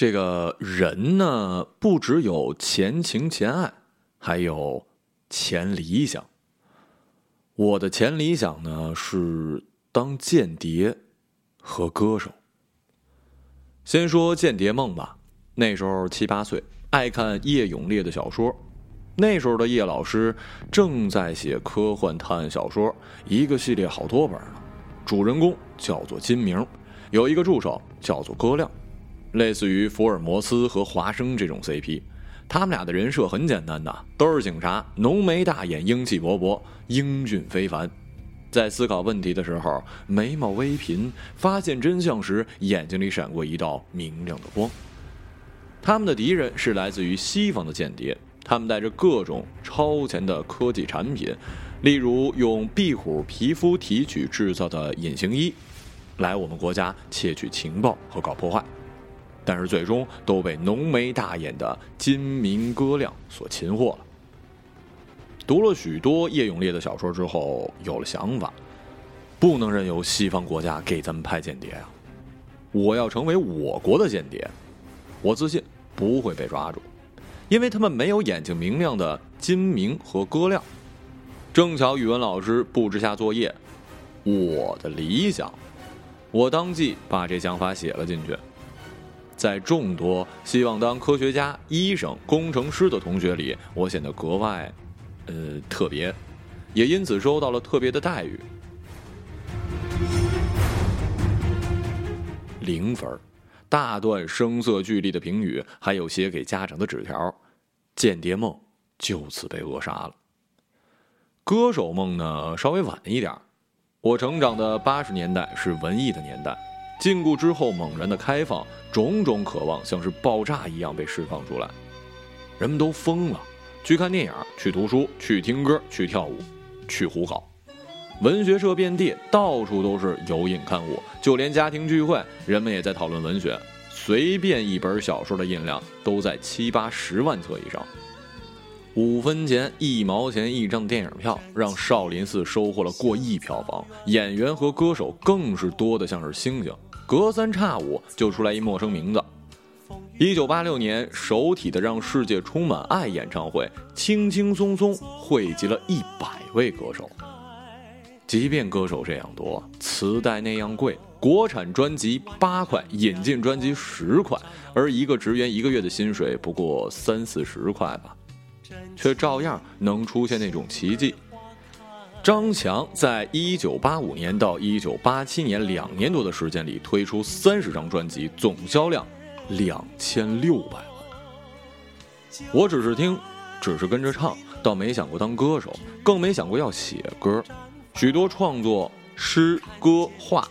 这个人呢，不只有前情前爱，还有前理想。我的前理想呢是当间谍和歌手。先说间谍梦吧，那时候七八岁，爱看叶永烈的小说。那时候的叶老师正在写科幻探案小说，一个系列好多本呢。主人公叫做金明，有一个助手叫做戈亮。类似于福尔摩斯和华生这种 CP，他们俩的人设很简单的，都是警察，浓眉大眼，英气勃勃，英俊非凡。在思考问题的时候，眉毛微颦；发现真相时，眼睛里闪过一道明亮的光。他们的敌人是来自于西方的间谍，他们带着各种超前的科技产品，例如用壁虎皮肤提取制造的隐形衣，来我们国家窃取情报和搞破坏。但是最终都被浓眉大眼的金明哥亮所擒获了。读了许多叶永烈的小说之后，有了想法，不能任由西方国家给咱们派间谍啊！我要成为我国的间谍，我自信不会被抓住，因为他们没有眼睛明亮的金明和哥亮。正巧语文老师布置下作业，我的理想，我当即把这想法写了进去。在众多希望当科学家、医生、工程师的同学里，我显得格外，呃，特别，也因此收到了特别的待遇。零分，大段声色俱厉的评语，还有写给家长的纸条，间谍梦就此被扼杀了。歌手梦呢，稍微晚一点，我成长的八十年代是文艺的年代。禁锢之后猛然的开放，种种渴望像是爆炸一样被释放出来，人们都疯了，去看电影，去读书，去听歌，去跳舞，去胡搞，文学社遍地，到处都是有瘾看物，就连家庭聚会，人们也在讨论文学，随便一本小说的印量都在七八十万册以上。五分钱、一毛钱一张电影票，让少林寺收获了过亿票房，演员和歌手更是多的像是星星。隔三差五就出来一陌生名字。一九八六年，首体的《让世界充满爱》演唱会，轻轻松松汇集了一百位歌手。即便歌手这样多，磁带那样贵，国产专辑八块，引进专辑十块，而一个职员一个月的薪水不过三四十块吧，却照样能出现那种奇迹。张强在一九八五年到一九八七年两年多的时间里推出三十张专辑，总销量两千六百万。我只是听，只是跟着唱，倒没想过当歌手，更没想过要写歌。许多创作诗歌画，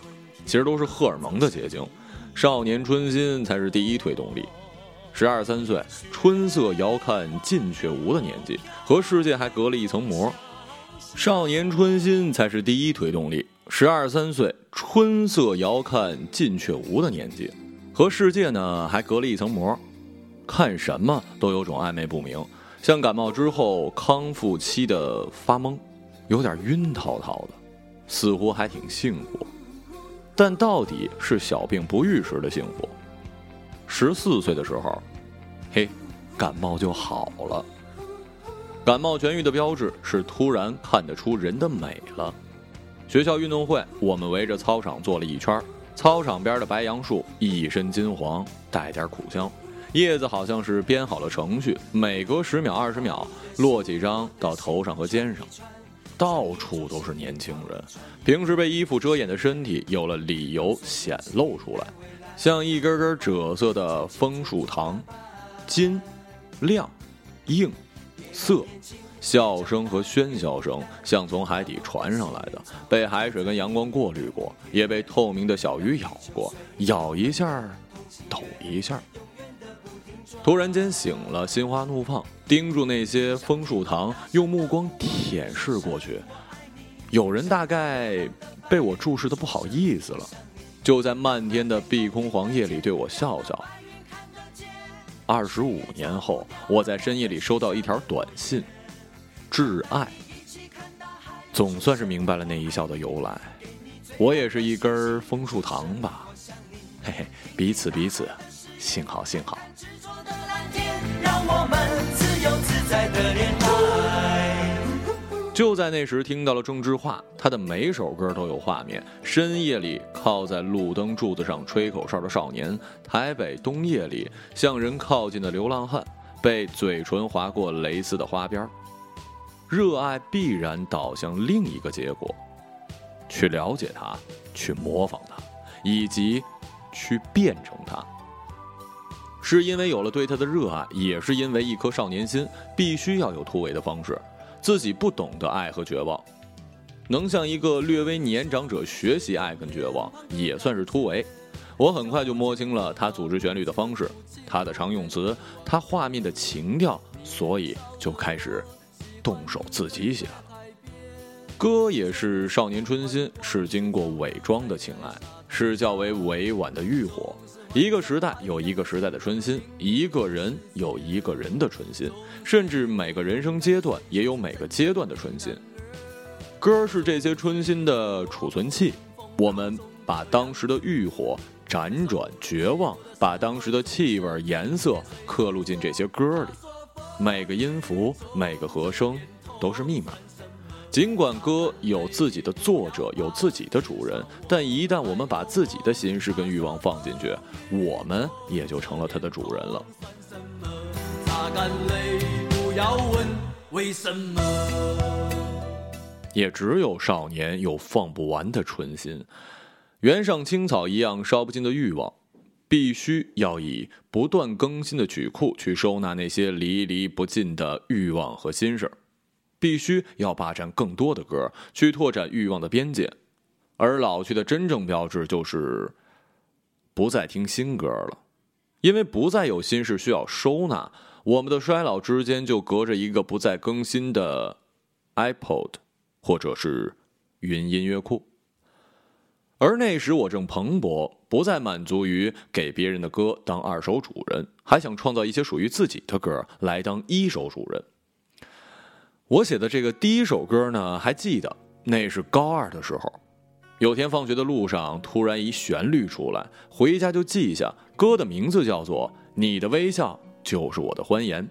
其实都是荷尔蒙的结晶。少年春心才是第一推动力。十二三岁，春色遥看近却无的年纪，和世界还隔了一层膜。少年春心才是第一推动力。十二三岁，春色遥看近却无的年纪，和世界呢还隔了一层膜，看什么都有种暧昧不明，像感冒之后康复期的发懵，有点晕滔滔的，似乎还挺幸福，但到底是小病不愈时的幸福。十四岁的时候，嘿，感冒就好了。感冒痊愈的标志是突然看得出人的美了。学校运动会，我们围着操场坐了一圈，操场边的白杨树一身金黄，带点苦香，叶子好像是编好了程序，每隔十秒、二十秒落几张到头上和肩上，到处都是年轻人。平时被衣服遮掩的身体有了理由显露出来，像一根根赭色的枫树糖，金、亮、硬。色，笑声和喧嚣声像从海底传上来的，被海水跟阳光过滤过，也被透明的小鱼咬过，咬一下，抖一下。突然间醒了，心花怒放，盯住那些枫树糖，用目光舔舐过去。有人大概被我注视的不好意思了，就在漫天的碧空黄叶里对我笑笑。二十五年后，我在深夜里收到一条短信，挚爱。总算是明白了那一笑的由来。我也是一根枫树糖吧，嘿嘿，彼此彼此，幸好幸好让我们自由自在的恋。就在那时，听到了郑智化，他的每首歌都有画面：深夜里靠在路灯柱子上吹口哨的少年，台北冬夜里向人靠近的流浪汉，被嘴唇划过蕾丝的花边。热爱必然导向另一个结果，去了解他，去模仿他，以及去变成他。是因为有了对他的热爱，也是因为一颗少年心必须要有突围的方式。自己不懂得爱和绝望，能向一个略微年长者学习爱跟绝望，也算是突围。我很快就摸清了他组织旋律的方式，他的常用词，他画面的情调，所以就开始动手自己写了。歌也是少年春心，是经过伪装的情爱，是较为委婉的欲火。一个时代有一个时代的春心，一个人有一个人的春心，甚至每个人生阶段也有每个阶段的春心。歌是这些春心的储存器，我们把当时的欲火、辗转、绝望，把当时的气味、颜色刻录进这些歌里，每个音符、每个和声都是密码。尽管歌有自己的作者，有自己的主人，但一旦我们把自己的心事跟欲望放进去，我们也就成了它的主人了。也只有少年有放不完的春心，原上青草一样烧不尽的欲望，必须要以不断更新的曲库去收纳那些离离不尽的欲望和心事儿。必须要霸占更多的歌，去拓展欲望的边界，而老去的真正标志就是不再听新歌了，因为不再有心事需要收纳。我们的衰老之间就隔着一个不再更新的 iPod，或者是云音乐库。而那时我正蓬勃，不再满足于给别人的歌当二手主人，还想创造一些属于自己的歌来当一手主人。我写的这个第一首歌呢，还记得那是高二的时候，有天放学的路上，突然一旋律出来，回家就记下。歌的名字叫做《你的微笑就是我的欢颜》，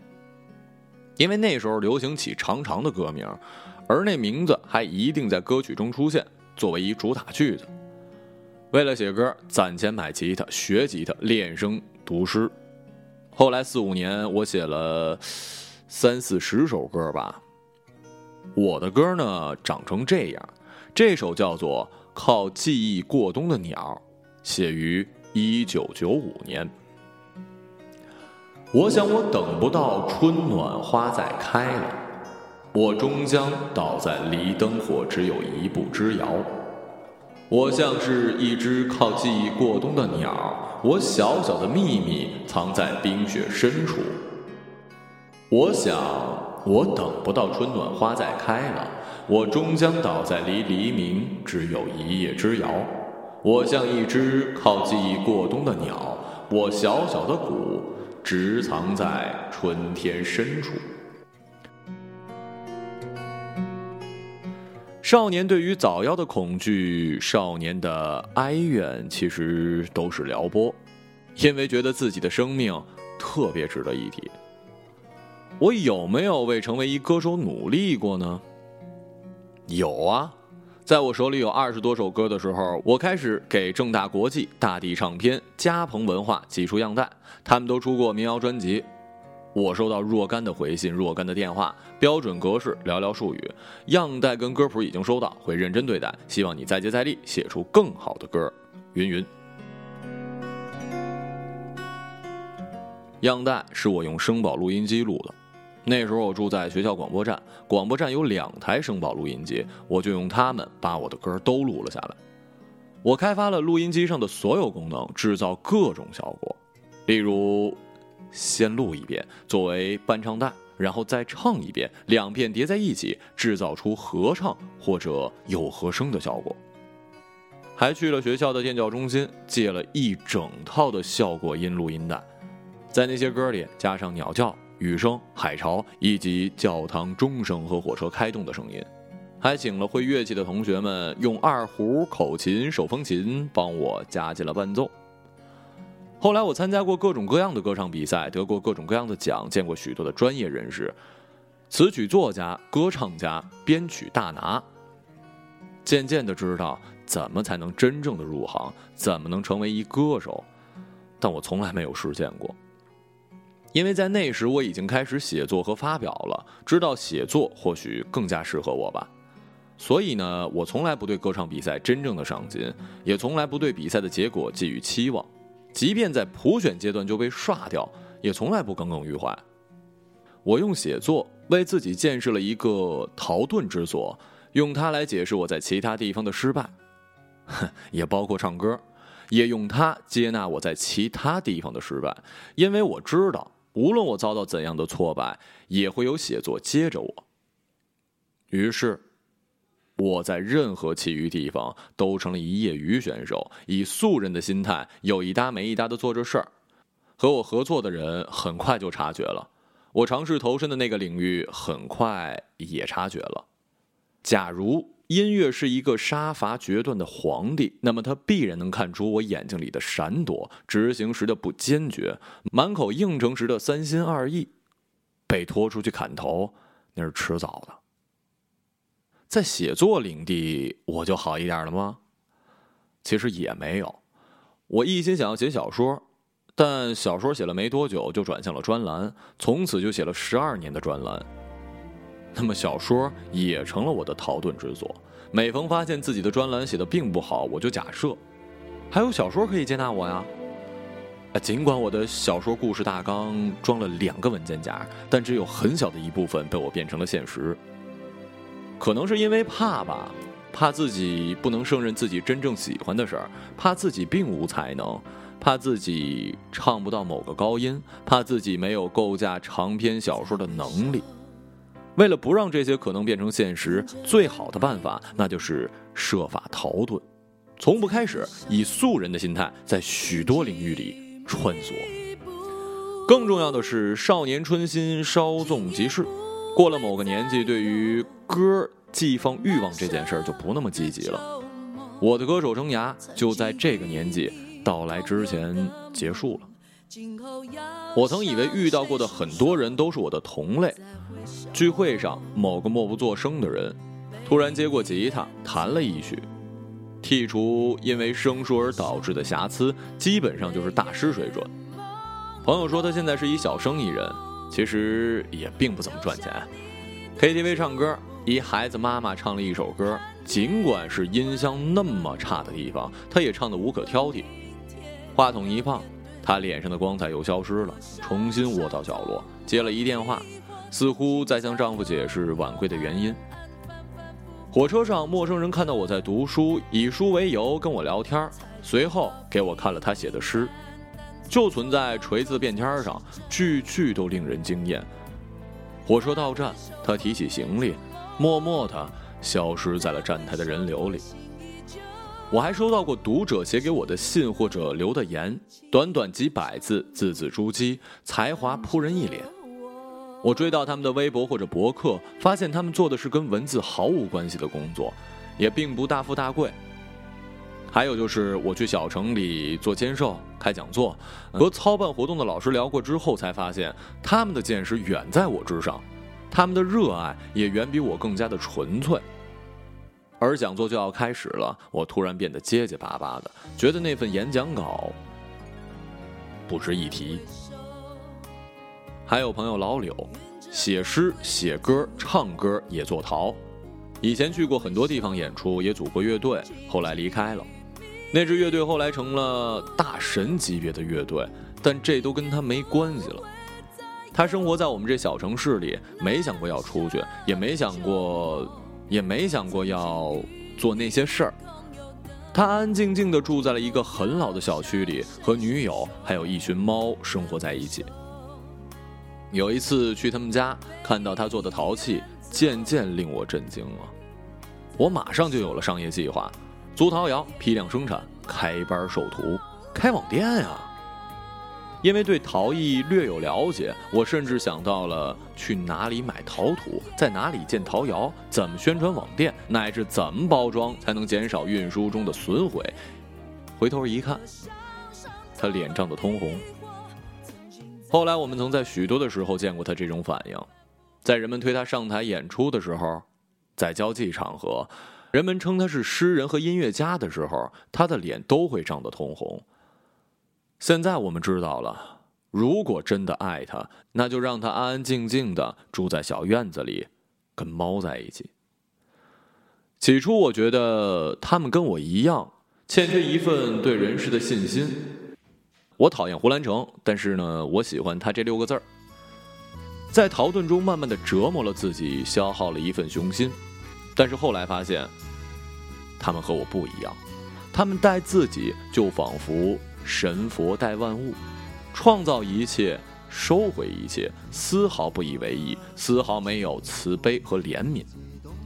因为那时候流行起长长的歌名，而那名字还一定在歌曲中出现，作为一主打句子。为了写歌，攒钱买吉他，学吉他，练声读诗。后来四五年，我写了三四十首歌吧。我的歌呢，长成这样。这首叫做《靠记忆过冬的鸟》，写于一九九五年。我想我等不到春暖花再开了，我终将倒在离灯火只有一步之遥。我像是一只靠记忆过冬的鸟，我小小的秘密藏在冰雪深处。我想。我等不到春暖花再开了，我终将倒在离黎明只有一夜之遥。我像一只靠记忆过冬的鸟，我小小的骨直藏在春天深处。少年对于早夭的恐惧，少年的哀怨，其实都是撩拨，因为觉得自己的生命特别值得一提。我有没有为成为一歌手努力过呢？有啊，在我手里有二十多首歌的时候，我开始给正大国际、大地唱片、嘉鹏文化寄出样带，他们都出过民谣专辑。我收到若干的回信、若干的电话，标准格式，寥寥数语。样带跟歌谱已经收到，会认真对待，希望你再接再厉，写出更好的歌。云云。样带是我用声宝录音机录的。那时候我住在学校广播站，广播站有两台声宝录音机，我就用它们把我的歌都录了下来。我开发了录音机上的所有功能，制造各种效果，例如先录一遍作为伴唱带，然后再唱一遍，两片叠在一起，制造出合唱或者有和声的效果。还去了学校的电教中心借了一整套的效果音录音带，在那些歌里加上鸟叫。雨声、海潮以及教堂钟声和火车开动的声音，还请了会乐器的同学们用二胡、口琴、手风琴帮我加进了伴奏。后来我参加过各种各样的歌唱比赛，得过各种各样的奖，见过许多的专业人士，词曲作家、歌唱家、编曲大拿。渐渐的知道怎么才能真正的入行，怎么能成为一歌手，但我从来没有实践过。因为在那时我已经开始写作和发表了，知道写作或许更加适合我吧。所以呢，我从来不对歌唱比赛真正的上进，也从来不对比赛的结果寄予期望。即便在普选阶段就被刷掉，也从来不耿耿于怀。我用写作为自己建设了一个逃遁之所，用它来解释我在其他地方的失败，哼也包括唱歌，也用它接纳我在其他地方的失败，因为我知道，无论我遭到怎样的挫败，也会有写作接着我。于是。我在任何其余地方都成了一业余选手，以素人的心态有一搭没一搭的做着事儿。和我合作的人很快就察觉了，我尝试投身的那个领域很快也察觉了。假如音乐是一个杀伐决断的皇帝，那么他必然能看出我眼睛里的闪躲，执行时的不坚决，满口应承时的三心二意。被拖出去砍头，那是迟早的。在写作领地，我就好一点了吗？其实也没有。我一心想要写小说，但小说写了没多久，就转向了专栏，从此就写了十二年的专栏。那么小说也成了我的逃遁之所。每逢发现自己的专栏写的并不好，我就假设还有小说可以接纳我呀。尽管我的小说故事大纲装了两个文件夹，但只有很小的一部分被我变成了现实。可能是因为怕吧，怕自己不能胜任自己真正喜欢的事儿，怕自己并无才能，怕自己唱不到某个高音，怕自己没有构架长篇小说的能力。为了不让这些可能变成现实，最好的办法那就是设法逃遁，从不开始以素人的心态在许多领域里穿梭。更重要的是，少年春心稍纵即逝。过了某个年纪，对于歌寄放欲望这件事儿就不那么积极了。我的歌手生涯就在这个年纪到来之前结束了。我曾以为遇到过的很多人都是我的同类。聚会上，某个默不作声的人突然接过吉他弹了一曲，剔除因为生疏而导致的瑕疵，基本上就是大师水准。朋友说他现在是一小生意人。其实也并不怎么赚钱，KTV 唱歌，一孩子妈妈唱了一首歌，尽管是音箱那么差的地方，她也唱得无可挑剔。话筒一放，他脸上的光彩又消失了，重新窝到角落，接了一电话，似乎在向丈夫解释晚归的原因。火车上，陌生人看到我在读书，以书为由跟我聊天，随后给我看了他写的诗。就存在锤子便签上，句句都令人惊艳。火车到站，他提起行李，默默地消失在了站台的人流里。我还收到过读者写给我的信或者留的言，短短几百字，字字珠玑，才华扑人一脸。我追到他们的微博或者博客，发现他们做的是跟文字毫无关系的工作，也并不大富大贵。还有就是我去小城里做签售、开讲座，和操办活动的老师聊过之后，才发现他们的见识远在我之上，他们的热爱也远比我更加的纯粹。而讲座就要开始了，我突然变得结结巴巴的，觉得那份演讲稿不值一提。还有朋友老柳，写诗、写歌、唱歌也做陶，以前去过很多地方演出，也组过乐队，后来离开了。那支乐队后来成了大神级别的乐队，但这都跟他没关系了。他生活在我们这小城市里，没想过要出去，也没想过，也没想过要做那些事儿。他安安静静地住在了一个很老的小区里，和女友还有一群猫生活在一起。有一次去他们家，看到他做的陶器，渐渐令我震惊了。我马上就有了商业计划。租陶窑，批量生产，开班授徒，开网店呀！因为对陶艺略有了解，我甚至想到了去哪里买陶土，在哪里建陶窑，怎么宣传网店，乃至怎么包装才能减少运输中的损毁。回头一看，他脸涨得通红。后来我们曾在许多的时候见过他这种反应，在人们推他上台演出的时候，在交际场合，人们称他是诗人和音乐家的时候，他的脸都会涨得通红。现在我们知道了，如果真的爱他，那就让他安安静静的住在小院子里，跟猫在一起。起初我觉得他们跟我一样，欠缺一份对人世的信心。我讨厌胡兰成，但是呢，我喜欢他这六个字儿。在逃遁中，慢慢的折磨了自己，消耗了一份雄心。但是后来发现，他们和我不一样，他们待自己就仿佛神佛待万物，创造一切，收回一切，丝毫不以为意，丝毫没有慈悲和怜悯。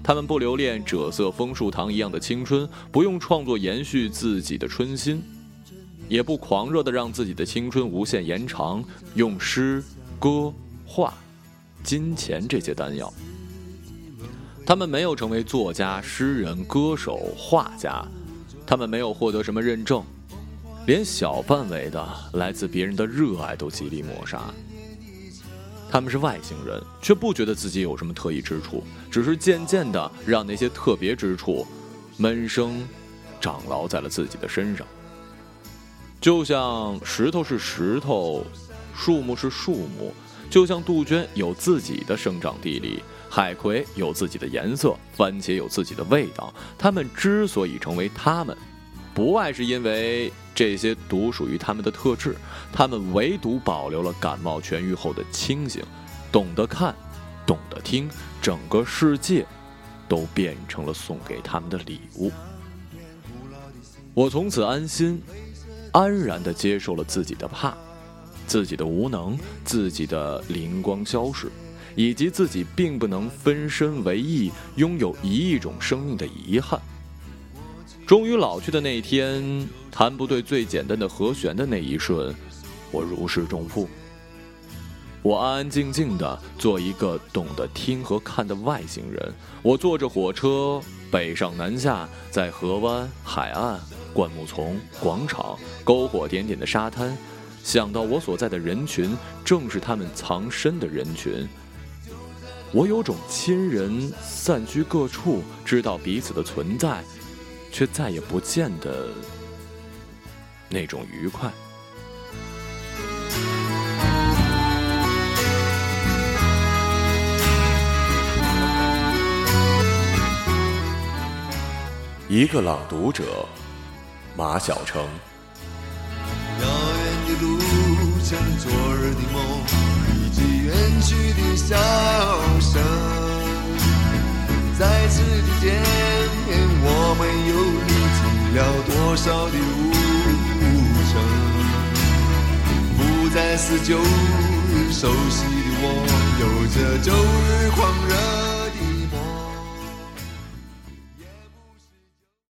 他们不留恋赭色枫树堂一样的青春，不用创作延续自己的春心。也不狂热的让自己的青春无限延长，用诗、歌、画、金钱这些丹药。他们没有成为作家、诗人、歌手、画家，他们没有获得什么认证，连小范围的来自别人的热爱都极力抹杀。他们是外星人，却不觉得自己有什么特异之处，只是渐渐的让那些特别之处闷声长牢在了自己的身上。就像石头是石头，树木是树木，就像杜鹃有自己的生长地理，海葵有自己的颜色，番茄有自己的味道。它们之所以成为它们，不外是因为这些独属于它们的特质。它们唯独保留了感冒痊愈后的清醒，懂得看，懂得听，整个世界都变成了送给他们的礼物。我从此安心。安然地接受了自己的怕，自己的无能，自己的灵光消逝，以及自己并不能分身为一，拥有一亿种生命的遗憾。终于老去的那一天，弹不对最简单的和弦的那一瞬，我如释重负。我安安静静地做一个懂得听和看的外星人。我坐着火车北上南下，在河湾、海岸。灌木丛、广场、篝火点点的沙滩，想到我所在的人群正是他们藏身的人群，我有种亲人散居各处，知道彼此的存在，却再也不见的那种愉快。一个朗读者。马晓成。遥远的路程，昨日的梦，以及远去的笑声。再次的见面，我们又历经了多少的路程？不再是旧日熟悉的我，有着旧日狂热。